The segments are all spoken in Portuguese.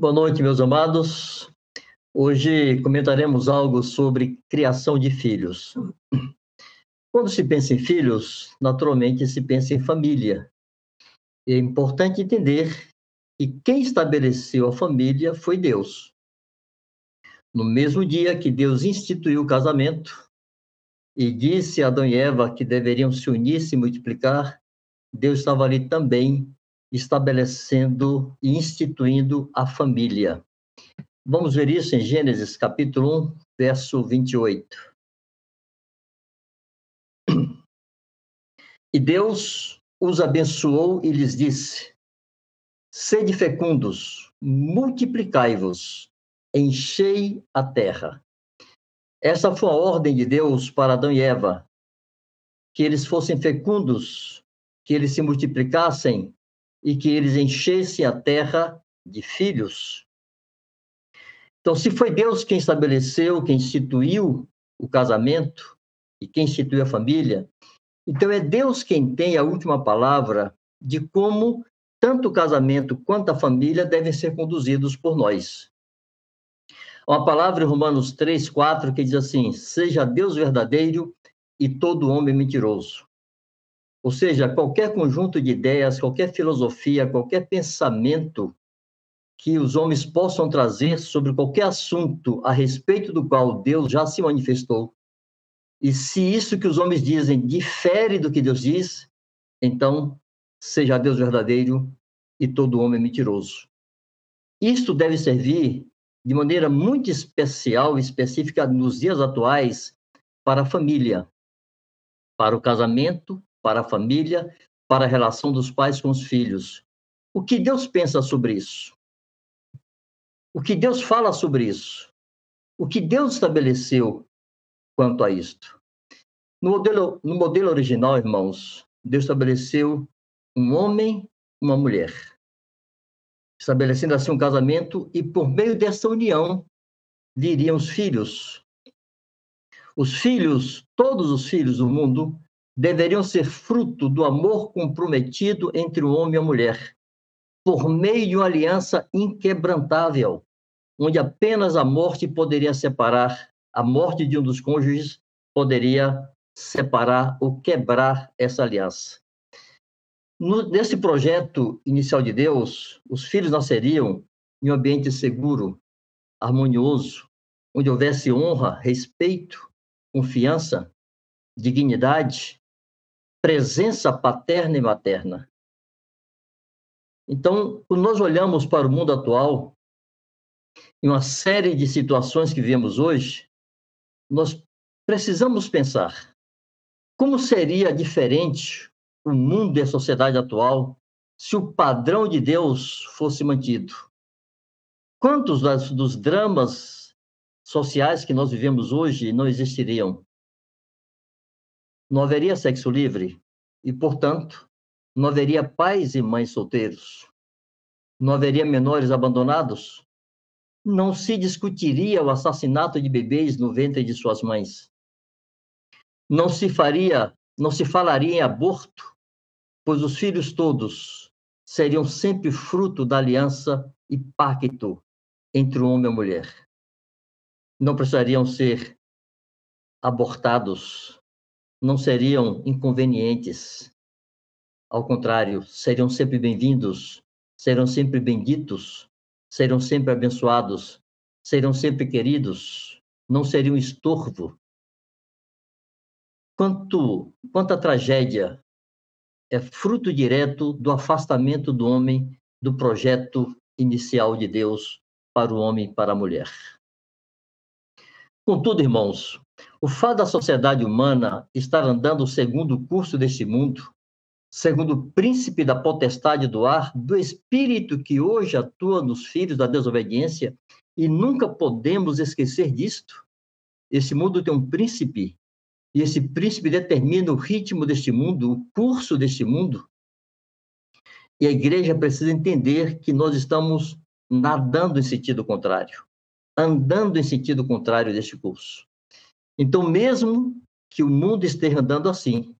Boa noite, meus amados. Hoje comentaremos algo sobre criação de filhos. Quando se pensa em filhos, naturalmente se pensa em família. É importante entender que quem estabeleceu a família foi Deus. No mesmo dia que Deus instituiu o casamento e disse a Adão e Eva que deveriam se unir e se multiplicar, Deus estava ali também estabelecendo e instituindo a família. Vamos ver isso em Gênesis capítulo 1, verso 28. E Deus os abençoou e lhes disse: Sede fecundos, multiplicai-vos, enchei a terra. Essa foi a ordem de Deus para Adão e Eva, que eles fossem fecundos, que eles se multiplicassem e que eles enchessem a terra de filhos. Então, se foi Deus quem estabeleceu, quem instituiu o casamento e quem instituiu a família, então é Deus quem tem a última palavra de como tanto o casamento quanto a família devem ser conduzidos por nós. Uma palavra em Romanos 3, 4 que diz assim: Seja Deus verdadeiro e todo homem mentiroso. Ou seja, qualquer conjunto de ideias, qualquer filosofia, qualquer pensamento que os homens possam trazer sobre qualquer assunto a respeito do qual Deus já se manifestou, e se isso que os homens dizem difere do que Deus diz, então seja Deus verdadeiro e todo homem mentiroso. Isto deve servir de maneira muito especial e específica nos dias atuais para a família, para o casamento, para a família, para a relação dos pais com os filhos. O que Deus pensa sobre isso? O que Deus fala sobre isso? O que Deus estabeleceu quanto a isto? No modelo, no modelo original, irmãos, Deus estabeleceu um homem uma mulher, estabelecendo assim um casamento, e por meio dessa união viriam os filhos. Os filhos, todos os filhos do mundo, deveriam ser fruto do amor comprometido entre o homem e a mulher, por meio de uma aliança inquebrantável, onde apenas a morte poderia separar, a morte de um dos cônjuges poderia separar ou quebrar essa aliança. No, nesse projeto inicial de Deus, os filhos nasceriam em um ambiente seguro, harmonioso, onde houvesse honra, respeito, confiança, dignidade, presença paterna e materna. Então, quando nós olhamos para o mundo atual, em uma série de situações que vemos hoje, nós precisamos pensar como seria diferente o mundo e a sociedade atual se o padrão de Deus fosse mantido. Quantos dos dramas sociais que nós vivemos hoje não existiriam? Não haveria sexo livre e, portanto, não haveria pais e mães solteiros. Não haveria menores abandonados. Não se discutiria o assassinato de bebês no ventre de suas mães. Não se faria, não se falaria em aborto, pois os filhos todos seriam sempre fruto da aliança e pacto entre o homem e a mulher. Não precisariam ser abortados não seriam inconvenientes. Ao contrário, seriam sempre bem-vindos, serão sempre benditos, serão sempre abençoados, serão sempre queridos, não seriam estorvo. Quanto, quanta tragédia é fruto direto do afastamento do homem do projeto inicial de Deus para o homem e para a mulher. Contudo, irmãos, o fato da sociedade humana estar andando segundo o curso deste mundo, segundo o príncipe da potestade do ar, do espírito que hoje atua nos filhos da desobediência, e nunca podemos esquecer disto. Esse mundo tem um príncipe, e esse príncipe determina o ritmo deste mundo, o curso deste mundo. E a igreja precisa entender que nós estamos nadando em sentido contrário, andando em sentido contrário deste curso. Então, mesmo que o mundo esteja andando assim,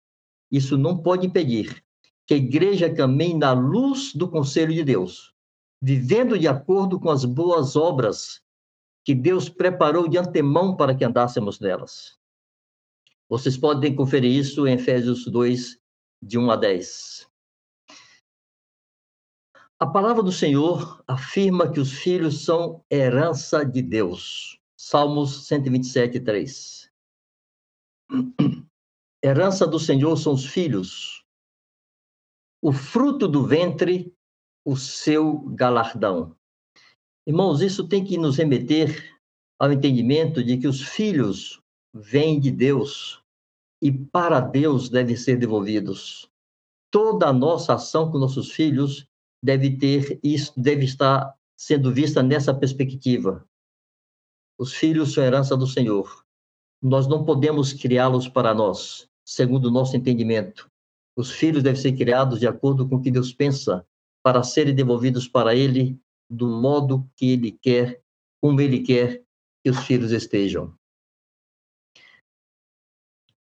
isso não pode impedir que a igreja caminhe na luz do conselho de Deus, vivendo de acordo com as boas obras que Deus preparou de antemão para que andássemos nelas. Vocês podem conferir isso em Efésios 2, de 1 a 10. A palavra do Senhor afirma que os filhos são herança de Deus. Salmos 127, 3. Herança do Senhor são os filhos, o fruto do ventre, o seu galardão. Irmãos, isso tem que nos remeter ao entendimento de que os filhos vêm de Deus e para Deus devem ser devolvidos. Toda a nossa ação com nossos filhos deve ter isso, deve estar sendo vista nessa perspectiva. Os filhos são herança do Senhor. Nós não podemos criá-los para nós, segundo o nosso entendimento. Os filhos devem ser criados de acordo com o que Deus pensa, para serem devolvidos para Ele do modo que Ele quer, como Ele quer que os filhos estejam.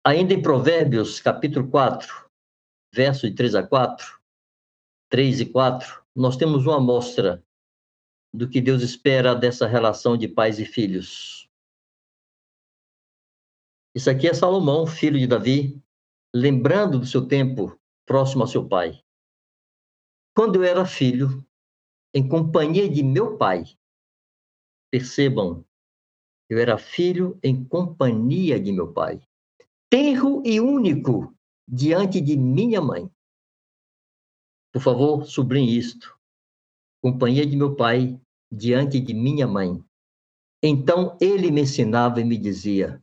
Ainda em Provérbios, capítulo 4, verso de 3 a 4, 3 e 4, nós temos uma amostra do que Deus espera dessa relação de pais e filhos. Isso aqui é Salomão, filho de Davi, lembrando do seu tempo próximo ao seu pai. Quando eu era filho, em companhia de meu pai, percebam, eu era filho em companhia de meu pai, tenro e único diante de minha mãe. Por favor, sublinhe isto. Companhia de meu pai diante de minha mãe. Então ele me ensinava e me dizia: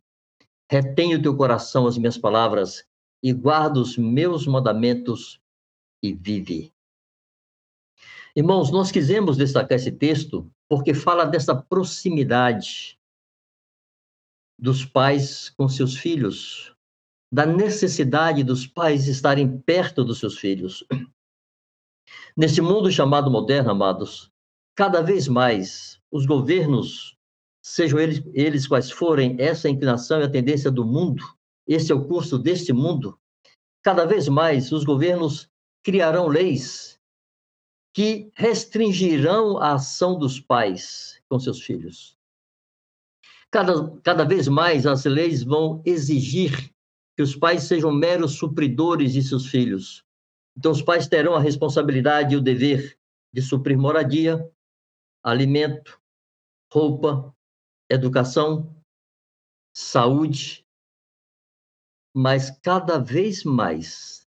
Retém o teu coração as minhas palavras e guarda os meus mandamentos e vive. Irmãos, nós quisemos destacar esse texto porque fala dessa proximidade dos pais com seus filhos, da necessidade dos pais estarem perto dos seus filhos. Nesse mundo chamado moderno, amados, cada vez mais os governos, sejam eles, eles quais forem, essa inclinação e a tendência do mundo, esse é o curso deste mundo. Cada vez mais os governos criarão leis que restringirão a ação dos pais com seus filhos. Cada, cada vez mais as leis vão exigir que os pais sejam meros supridores de seus filhos. Então, os pais terão a responsabilidade e o dever de suprir moradia, alimento, roupa, educação, saúde, mas cada vez mais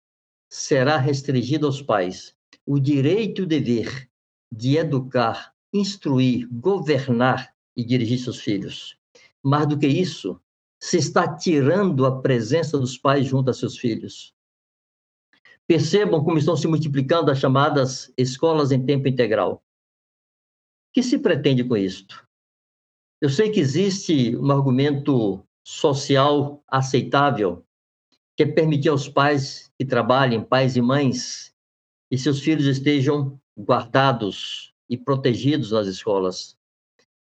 será restringido aos pais o direito e o dever de educar, instruir, governar e dirigir seus filhos. Mais do que isso, se está tirando a presença dos pais junto a seus filhos. Percebam como estão se multiplicando as chamadas escolas em tempo integral. O que se pretende com isto? Eu sei que existe um argumento social aceitável que é permitir aos pais que trabalhem, pais e mães, e seus filhos estejam guardados e protegidos nas escolas.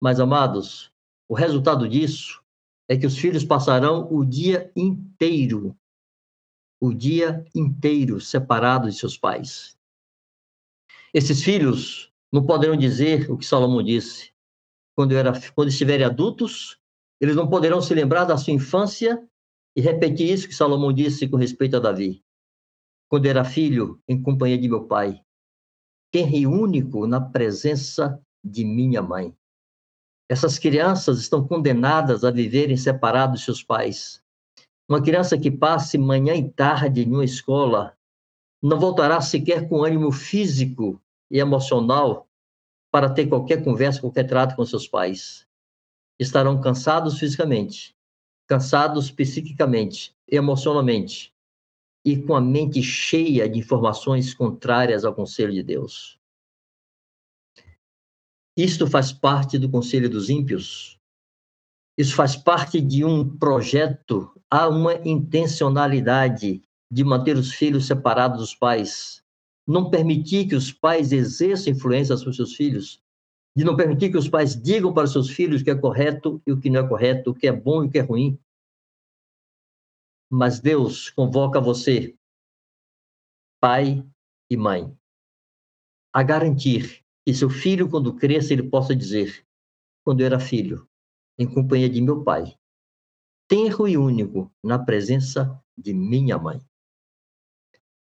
Mas, amados, o resultado disso é que os filhos passarão o dia inteiro, o dia inteiro separados de seus pais. Esses filhos não poderão dizer o que Salomão disse. Quando, era, quando estiverem adultos, eles não poderão se lembrar da sua infância e repetir isso que Salomão disse com respeito a Davi. Quando era filho, em companhia de meu pai, tenre único na presença de minha mãe. Essas crianças estão condenadas a viverem separados de seus pais. Uma criança que passe manhã e tarde em uma escola não voltará sequer com ânimo físico e emocional para ter qualquer conversa, qualquer trato com seus pais. Estarão cansados fisicamente, cansados psiquicamente, emocionalmente e com a mente cheia de informações contrárias ao conselho de Deus. Isto faz parte do conselho dos ímpios. Isso faz parte de um projeto, há uma intencionalidade de manter os filhos separados dos pais, não permitir que os pais exerçam influência sobre seus filhos, de não permitir que os pais digam para seus filhos o que é correto e o que não é correto, o que é bom e o que é ruim. Mas Deus convoca você, pai e mãe, a garantir que seu filho, quando cresça, ele possa dizer: quando eu era filho, em companhia de meu pai, tenro e único, na presença de minha mãe.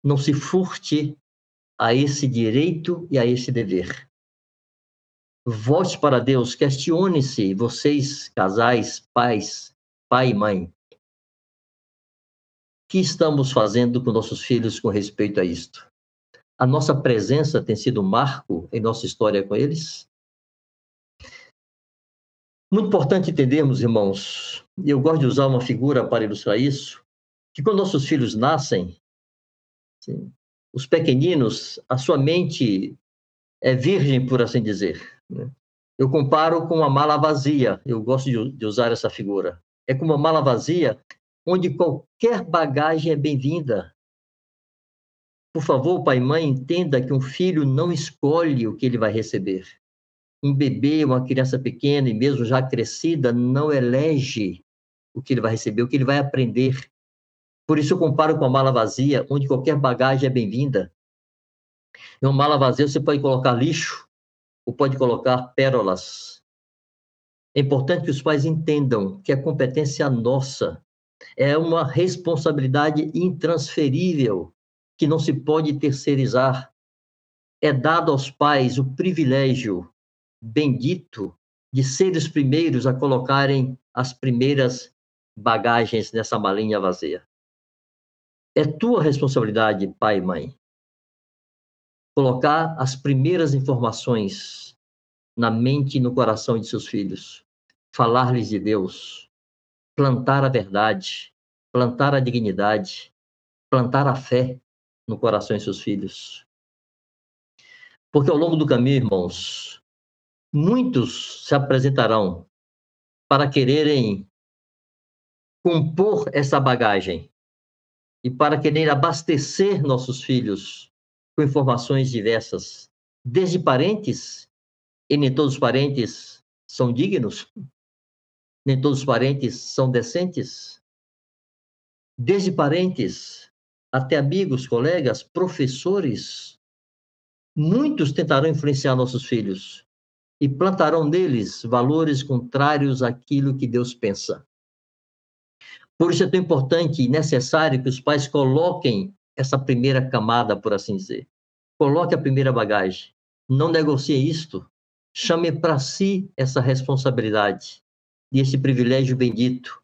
Não se furte a esse direito e a esse dever. Volte para Deus, questione-se, vocês, casais, pais, pai e mãe. O que estamos fazendo com nossos filhos com respeito a isto? A nossa presença tem sido um marco em nossa história com eles? Muito importante entendermos, irmãos, e eu gosto de usar uma figura para ilustrar isso, que quando nossos filhos nascem, os pequeninos, a sua mente é virgem, por assim dizer. Né? Eu comparo com uma mala vazia, eu gosto de, de usar essa figura. É como uma mala vazia onde qualquer bagagem é bem-vinda. Por favor, pai e mãe, entenda que um filho não escolhe o que ele vai receber. Um bebê, uma criança pequena e mesmo já crescida, não elege o que ele vai receber, o que ele vai aprender. Por isso eu comparo com a mala vazia, onde qualquer bagagem é bem-vinda. Em uma mala vazia você pode colocar lixo, ou pode colocar pérolas. É importante que os pais entendam que a competência nossa é uma responsabilidade intransferível que não se pode terceirizar. É dado aos pais o privilégio bendito de ser os primeiros a colocarem as primeiras bagagens nessa malinha vazia. É tua responsabilidade, pai e mãe, colocar as primeiras informações na mente e no coração de seus filhos, falar-lhes de Deus, plantar a verdade, plantar a dignidade, plantar a fé no coração de seus filhos. Porque ao longo do caminho, irmãos, muitos se apresentarão para quererem compor essa bagagem e para querer abastecer nossos filhos com informações diversas, desde parentes, e nem todos os parentes são dignos, nem todos os parentes são decentes, desde parentes até amigos, colegas, professores, muitos tentarão influenciar nossos filhos e plantarão neles valores contrários àquilo que Deus pensa. Por isso é tão importante e necessário que os pais coloquem essa primeira camada, por assim dizer. Coloque a primeira bagagem. Não negocie isto. Chame para si essa responsabilidade e esse privilégio bendito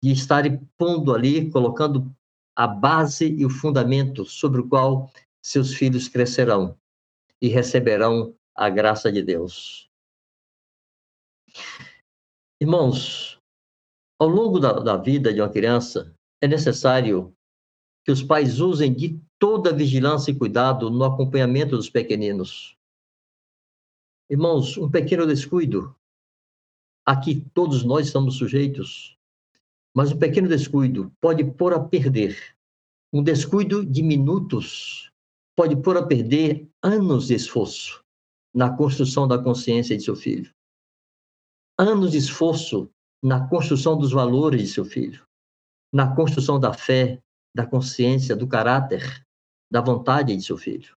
de estar pondo ali, colocando a base e o fundamento sobre o qual seus filhos crescerão e receberão a graça de Deus. Irmãos, ao longo da, da vida de uma criança, é necessário que os pais usem de toda vigilância e cuidado no acompanhamento dos pequeninos. Irmãos, um pequeno descuido, aqui todos nós estamos sujeitos, mas um pequeno descuido pode pôr a perder. Um descuido de minutos pode pôr a perder anos de esforço na construção da consciência de seu filho. Anos de esforço na construção dos valores de seu filho, na construção da fé, da consciência, do caráter, da vontade de seu filho.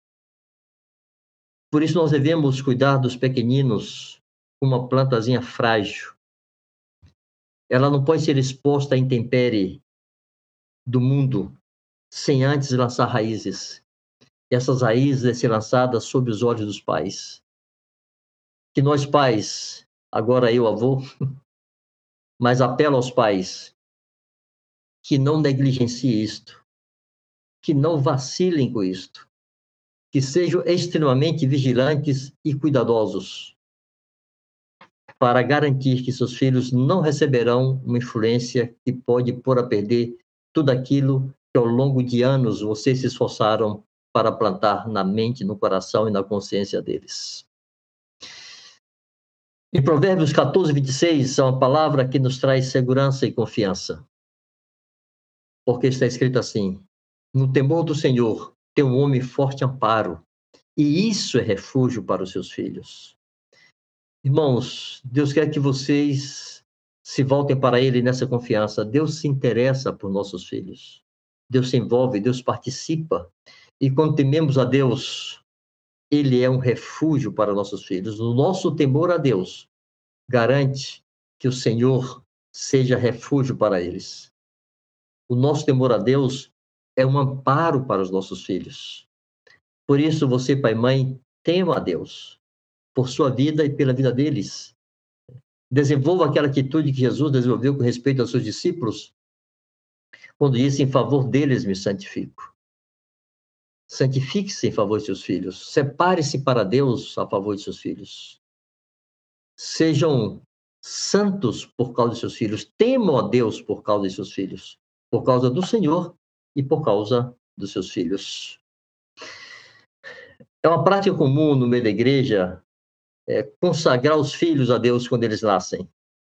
Por isso nós devemos cuidar dos pequeninos como uma plantazinha frágil. Ela não pode ser exposta à intempérie do mundo sem antes lançar raízes. E essas raízes devem ser lançadas sob os olhos dos pais. Que nós pais, agora eu avô, mas apelo aos pais que não negligenciem isto, que não vacilem com isto, que sejam extremamente vigilantes e cuidadosos para garantir que seus filhos não receberão uma influência que pode pôr a perder tudo aquilo que ao longo de anos vocês se esforçaram para plantar na mente, no coração e na consciência deles. Em Provérbios 14, 26, é uma palavra que nos traz segurança e confiança porque está escrito assim: No temor do Senhor tem um homem forte amparo, e isso é refúgio para os seus filhos. Irmãos, Deus quer que vocês se voltem para Ele nessa confiança. Deus se interessa por nossos filhos. Deus se envolve, Deus participa. E quando tememos a Deus, ele é um refúgio para nossos filhos. O nosso temor a Deus garante que o Senhor seja refúgio para eles. O nosso temor a Deus é um amparo para os nossos filhos. Por isso, você, pai e mãe, tema a Deus por sua vida e pela vida deles. Desenvolva aquela atitude que Jesus desenvolveu com respeito aos seus discípulos, quando disse: Em favor deles me santifico. Santifique-se em favor de seus filhos. Separe-se para Deus a favor de seus filhos. Sejam santos por causa de seus filhos. Temam a Deus por causa de seus filhos. Por causa do Senhor e por causa dos seus filhos. É uma prática comum no meio da igreja é, consagrar os filhos a Deus quando eles nascem.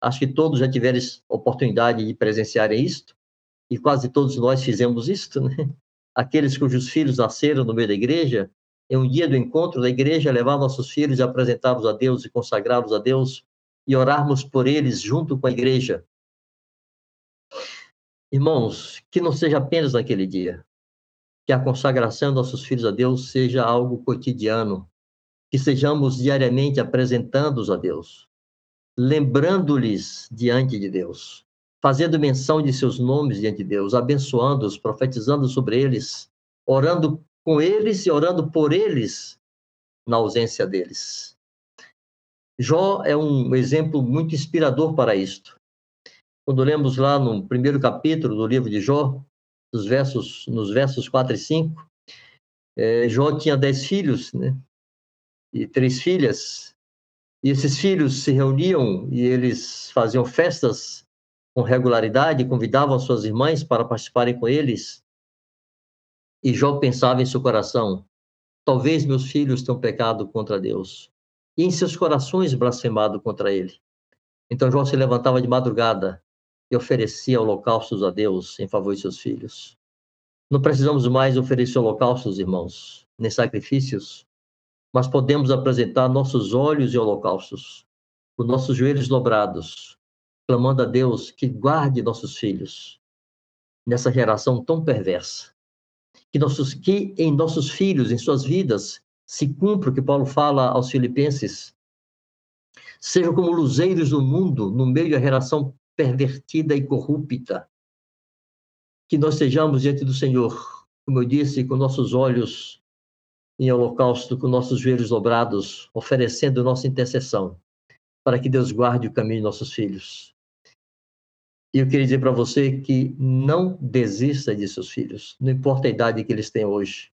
Acho que todos já tiveram oportunidade de presenciarem isto, e quase todos nós fizemos isto, né? Aqueles cujos filhos nasceram no meio da igreja, em um dia do encontro da igreja, levar nossos filhos e apresentá-los a Deus e consagrá-los a Deus e orarmos por eles junto com a igreja. Irmãos, que não seja apenas naquele dia, que a consagração dos nossos filhos a Deus seja algo cotidiano, que sejamos diariamente apresentando-os a Deus, lembrando-lhes diante de Deus, fazendo menção de seus nomes diante de Deus, abençoando-os, profetizando sobre eles, orando com eles e orando por eles na ausência deles. Jó é um exemplo muito inspirador para isto. Quando lemos lá no primeiro capítulo do livro de Jó, nos versos, nos versos 4 e 5, é, Jó tinha dez filhos, né? e três filhas. E esses filhos se reuniam e eles faziam festas com regularidade, convidavam suas irmãs para participarem com eles. E Jó pensava em seu coração: talvez meus filhos tenham pecado contra Deus, e em seus corações blasfemado contra ele. Então Jó se levantava de madrugada e oferecia holocaustos a Deus em favor de seus filhos. Não precisamos mais oferecer holocaustos, irmãos, nem sacrifícios, mas podemos apresentar nossos olhos e holocaustos, os nossos joelhos dobrados, clamando a Deus que guarde nossos filhos nessa geração tão perversa. Que, nossos, que em nossos filhos, em suas vidas, se cumpra o que Paulo fala aos filipenses. Sejam como luzeiros do mundo, no meio da geração pervertida e corrupta. Que nós sejamos diante do Senhor, como eu disse, com nossos olhos em holocausto com nossos joelhos dobrados, oferecendo nossa intercessão, para que Deus guarde o caminho de nossos filhos. E eu queria dizer para você que não desista de seus filhos, não importa a idade que eles têm hoje.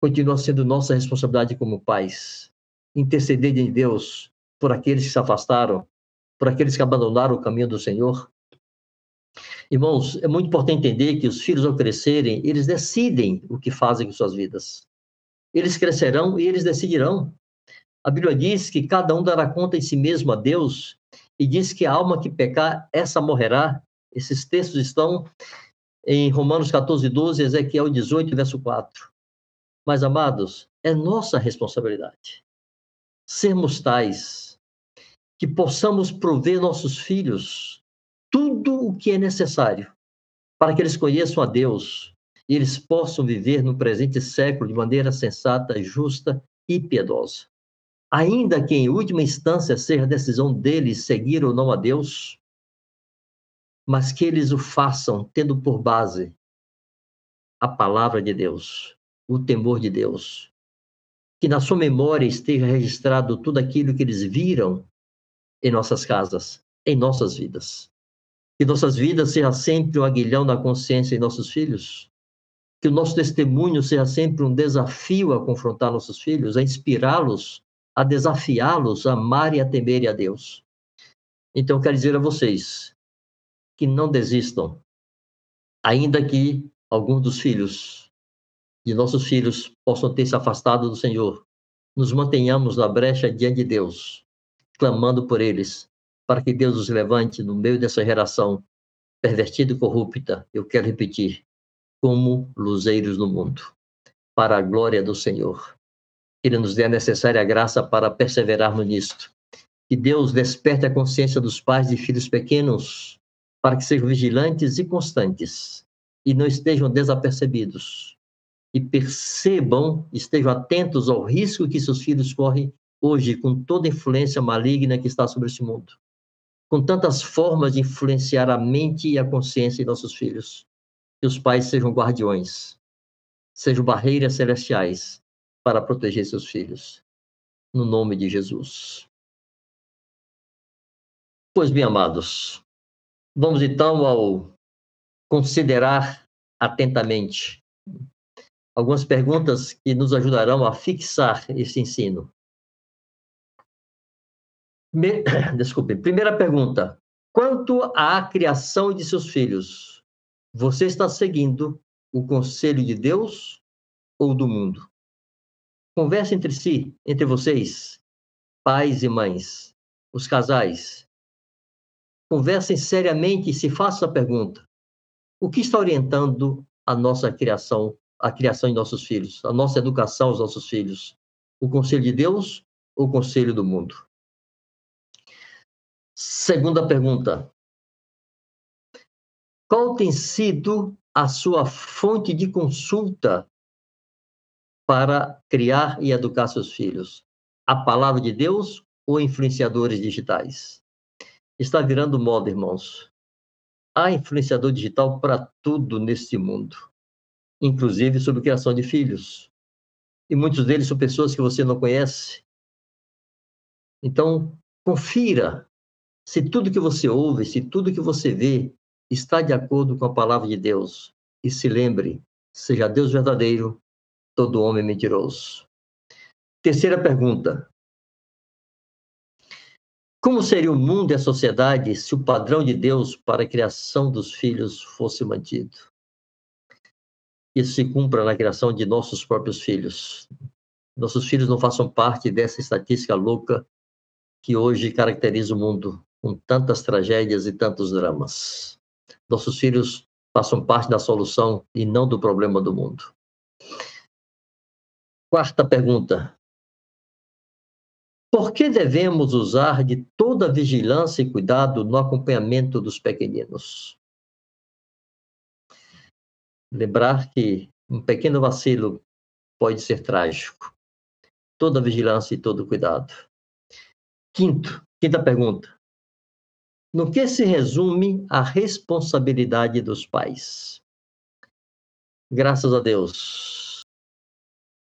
Continua sendo nossa responsabilidade como pais, interceder em Deus por aqueles que se afastaram, por aqueles que abandonaram o caminho do Senhor. Irmãos, é muito importante entender que os filhos, ao crescerem, eles decidem o que fazem com suas vidas eles crescerão e eles decidirão. A Bíblia diz que cada um dará conta em si mesmo a Deus e diz que a alma que pecar, essa morrerá. Esses textos estão em Romanos 14, 12, Ezequiel 18, verso 4. Mas, amados, é nossa responsabilidade sermos tais que possamos prover nossos filhos tudo o que é necessário para que eles conheçam a Deus, e eles possam viver no presente século de maneira sensata, justa e piedosa. Ainda que em última instância seja a decisão deles seguir ou não a Deus, mas que eles o façam tendo por base a palavra de Deus, o temor de Deus. Que na sua memória esteja registrado tudo aquilo que eles viram em nossas casas, em nossas vidas. Que nossas vidas seja sempre um aguilhão na consciência em nossos filhos, que o nosso testemunho seja sempre um desafio a confrontar nossos filhos, a inspirá-los, a desafiá-los a amar e a temer a Deus. Então, quero dizer a vocês que não desistam, ainda que alguns dos filhos de nossos filhos possam ter se afastado do Senhor, nos mantenhamos na brecha diante de Deus, clamando por eles, para que Deus os levante no meio dessa geração pervertida e corrupta. Eu quero repetir, como luzeiros no mundo, para a glória do Senhor. Que Ele nos dê a necessária graça para perseverarmos nisto. Que Deus desperte a consciência dos pais de filhos pequenos, para que sejam vigilantes e constantes, e não estejam desapercebidos. e percebam, estejam atentos ao risco que seus filhos correm hoje com toda a influência maligna que está sobre esse mundo, com tantas formas de influenciar a mente e a consciência de nossos filhos. Que os pais sejam guardiões, sejam barreiras celestiais para proteger seus filhos. No nome de Jesus. Pois bem, amados, vamos então ao considerar atentamente algumas perguntas que nos ajudarão a fixar esse ensino. Me... Desculpe. Primeira pergunta. Quanto à criação de seus filhos, você está seguindo o conselho de Deus ou do mundo? Converse entre si, entre vocês, pais e mães, os casais. Conversem seriamente e se façam a pergunta: o que está orientando a nossa criação, a criação de nossos filhos, a nossa educação aos nossos filhos? O conselho de Deus ou o conselho do mundo? Segunda pergunta. Qual tem sido a sua fonte de consulta para criar e educar seus filhos? A palavra de Deus ou influenciadores digitais? Está virando moda, irmãos. Há influenciador digital para tudo neste mundo, inclusive sobre criação de filhos. E muitos deles são pessoas que você não conhece. Então, confira se tudo que você ouve, se tudo que você vê está de acordo com a palavra de Deus. E se lembre, seja Deus verdadeiro, todo homem mentiroso. Terceira pergunta. Como seria o mundo e a sociedade se o padrão de Deus para a criação dos filhos fosse mantido? Isso se cumpra na criação de nossos próprios filhos. Nossos filhos não façam parte dessa estatística louca que hoje caracteriza o mundo com tantas tragédias e tantos dramas. Nossos filhos façam parte da solução e não do problema do mundo. Quarta pergunta. Por que devemos usar de toda vigilância e cuidado no acompanhamento dos pequeninos? Lembrar que um pequeno vacilo pode ser trágico. Toda vigilância e todo cuidado. Quinto, quinta pergunta. No que se resume a responsabilidade dos pais? Graças a Deus,